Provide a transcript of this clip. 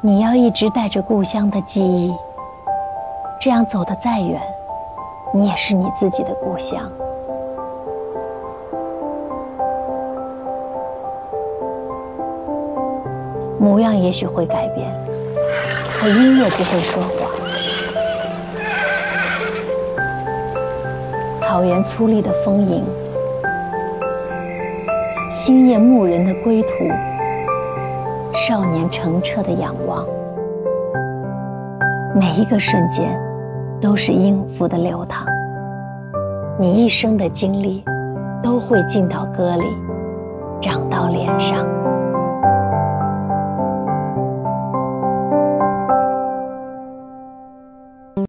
你要一直带着故乡的记忆，这样走得再远，你也是你自己的故乡。模样也许会改变，可音乐不会说谎。草原粗粝的丰盈，星夜牧人的归途，少年澄澈的仰望，每一个瞬间都是音符的流淌。你一生的经历，都会进到歌里，长到脸上。